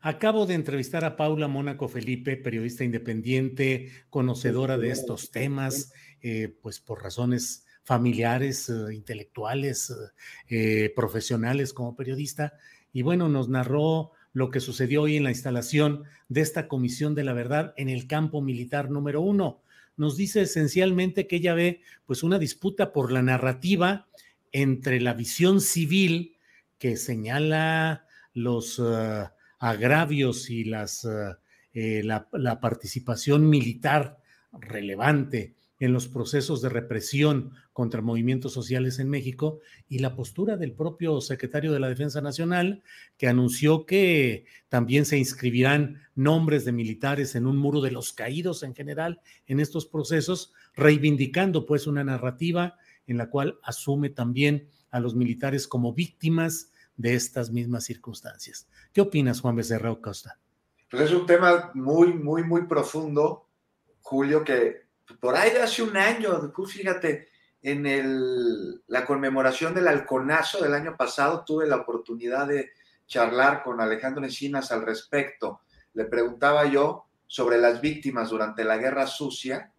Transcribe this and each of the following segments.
acabo de entrevistar a Paula Mónaco Felipe, periodista independiente, conocedora de estos temas, eh, pues por razones familiares, eh, intelectuales, eh, profesionales como periodista. Y bueno, nos narró lo que sucedió hoy en la instalación de esta Comisión de la Verdad en el campo militar número uno. Nos dice esencialmente que ella ve pues una disputa por la narrativa entre la visión civil que señala los agravios y las, uh, eh, la, la participación militar relevante en los procesos de represión contra movimientos sociales en México y la postura del propio secretario de la Defensa Nacional, que anunció que también se inscribirán nombres de militares en un muro de los caídos en general en estos procesos, reivindicando pues una narrativa en la cual asume también a los militares como víctimas de estas mismas circunstancias. ¿Qué opinas, Juan Becerra Costa? Pues es un tema muy, muy, muy profundo, Julio, que por ahí de hace un año, fíjate, en el, la conmemoración del halconazo del año pasado tuve la oportunidad de charlar con Alejandro Encinas al respecto. Le preguntaba yo sobre las víctimas durante la guerra sucia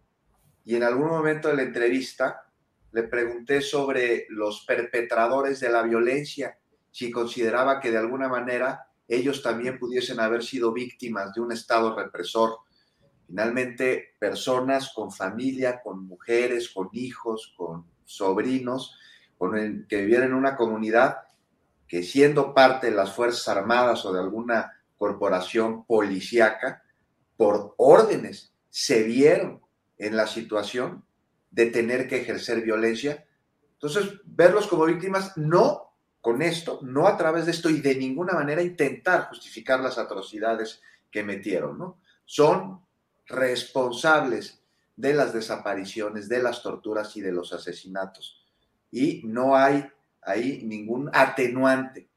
y en algún momento de la entrevista le pregunté sobre los perpetradores de la violencia, si consideraba que de alguna manera ellos también pudiesen haber sido víctimas de un Estado represor Finalmente, personas con familia, con mujeres, con hijos, con sobrinos, que vivían en una comunidad que siendo parte de las Fuerzas Armadas o de alguna corporación policíaca, por órdenes, se vieron en la situación de tener que ejercer violencia. Entonces, verlos como víctimas, no con esto, no a través de esto y de ninguna manera intentar justificar las atrocidades que metieron, ¿no? Son responsables de las desapariciones, de las torturas y de los asesinatos. Y no hay ahí ningún atenuante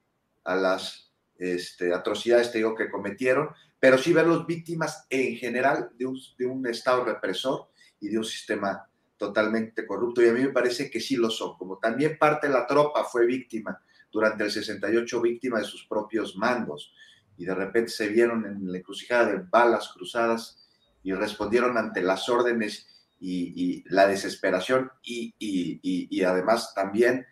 a las este, atrocidades, digo, que cometieron, pero sí verlos víctimas en general de un Estado represor y de un sistema totalmente corrupto. Y a mí me parece que sí lo son, como también parte de la tropa fue víctima durante el 68, víctima de sus propios mandos, y de repente se vieron en la encrucijada de balas cruzadas y respondieron ante las órdenes y, la desesperación y, además también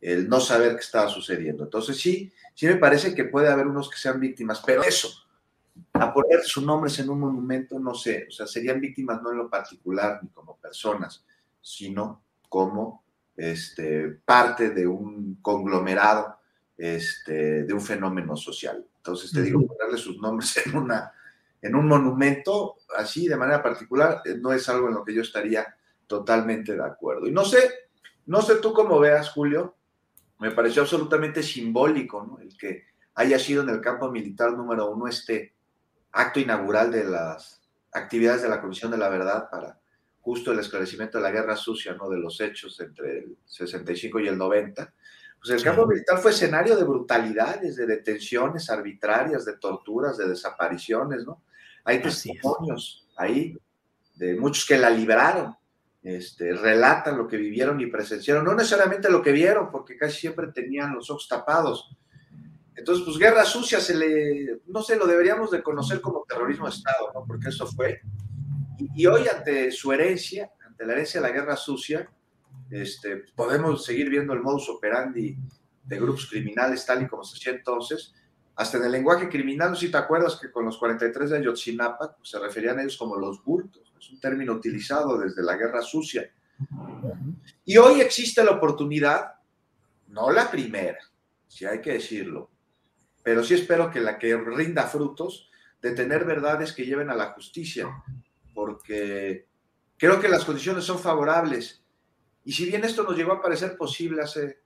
el no saber qué estaba sucediendo. Entonces sí, sí me parece que puede haber unos que sean víctimas, pero eso, a poner sus nombres en un monumento, no sé, o sea, serían víctimas no en lo particular ni como personas, sino como este, parte de un conglomerado, este, de un fenómeno social. Entonces te digo, ponerle sus nombres en una en un monumento así de manera particular eh, no es algo en lo que yo estaría totalmente de acuerdo. Y no sé, no sé tú cómo veas, Julio, me pareció absolutamente simbólico ¿no? el que haya sido en el campo militar número uno este acto inaugural de las actividades de la Comisión de la Verdad para justo el esclarecimiento de la guerra sucia, ¿no? de los hechos entre el 65 y el 90. Pues el campo militar fue escenario de brutalidades, de detenciones arbitrarias, de torturas, de desapariciones, ¿no? Hay testimonios ahí de muchos que la libraron, este, relatan lo que vivieron y presenciaron, no necesariamente lo que vieron, porque casi siempre tenían los ojos tapados. Entonces, pues guerra sucia se le, no sé, lo deberíamos de conocer como terrorismo de Estado, ¿no? Porque eso fue. Y, hoy ante su herencia, ante la herencia de la guerra sucia, este, podemos seguir viendo el modus operandi de grupos criminales tal y como se hacía entonces. Hasta en el lenguaje criminal, si te acuerdas que con los 43 de Ayotzinapa pues, se referían a ellos como los bultos. Es un término utilizado desde la guerra sucia. Y hoy existe la oportunidad, no la primera, si hay que decirlo, pero sí espero que la que rinda frutos de tener verdades que lleven a la justicia, porque creo que las condiciones son favorables. Y si bien esto nos llegó a parecer posible hace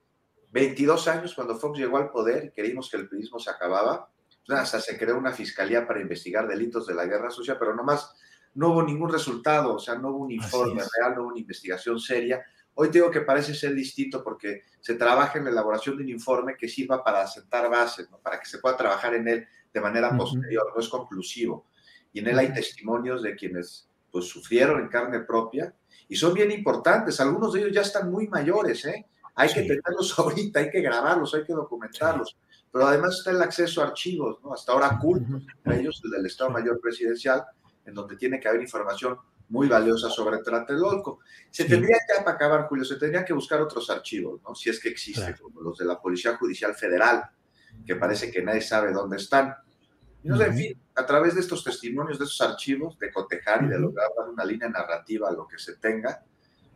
22 años, cuando Fox llegó al poder y creímos que el periodismo se acababa, pues hasta se creó una fiscalía para investigar delitos de la guerra sucia, pero nomás no hubo ningún resultado, o sea, no hubo un informe real, no hubo una investigación seria. Hoy digo que parece ser distinto porque se trabaja en la elaboración de un informe que sirva para sentar bases, para que se pueda trabajar en él de manera posterior, no es conclusivo. Y en él hay testimonios de quienes pues, sufrieron en carne propia y son bien importantes. Algunos de ellos ya están muy mayores, ¿eh? Hay que tenerlos ahorita, hay que grabarlos, hay que documentarlos. Pero además está el acceso a archivos, ¿no? Hasta ahora cultos, entre ellos el del Estado Mayor Presidencial, en donde tiene que haber información muy valiosa sobre Tlatelolco. Se tendría que acabar, Julio, se tendría que buscar otros archivos, ¿no? Si es que existen, como los de la Policía Judicial Federal, que parece que nadie sabe dónde están. En fin, a través de estos testimonios, de esos archivos, de cotejar y de lograr dar una línea narrativa a lo que se tenga,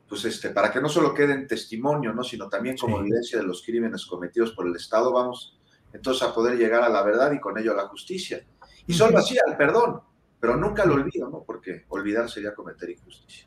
pues este, para que no solo quede en testimonio, ¿no? sino también como evidencia de los crímenes cometidos por el Estado, vamos entonces a poder llegar a la verdad y con ello a la justicia. Y solo así al perdón, pero nunca lo olvido, ¿no? Porque olvidar sería cometer injusticia.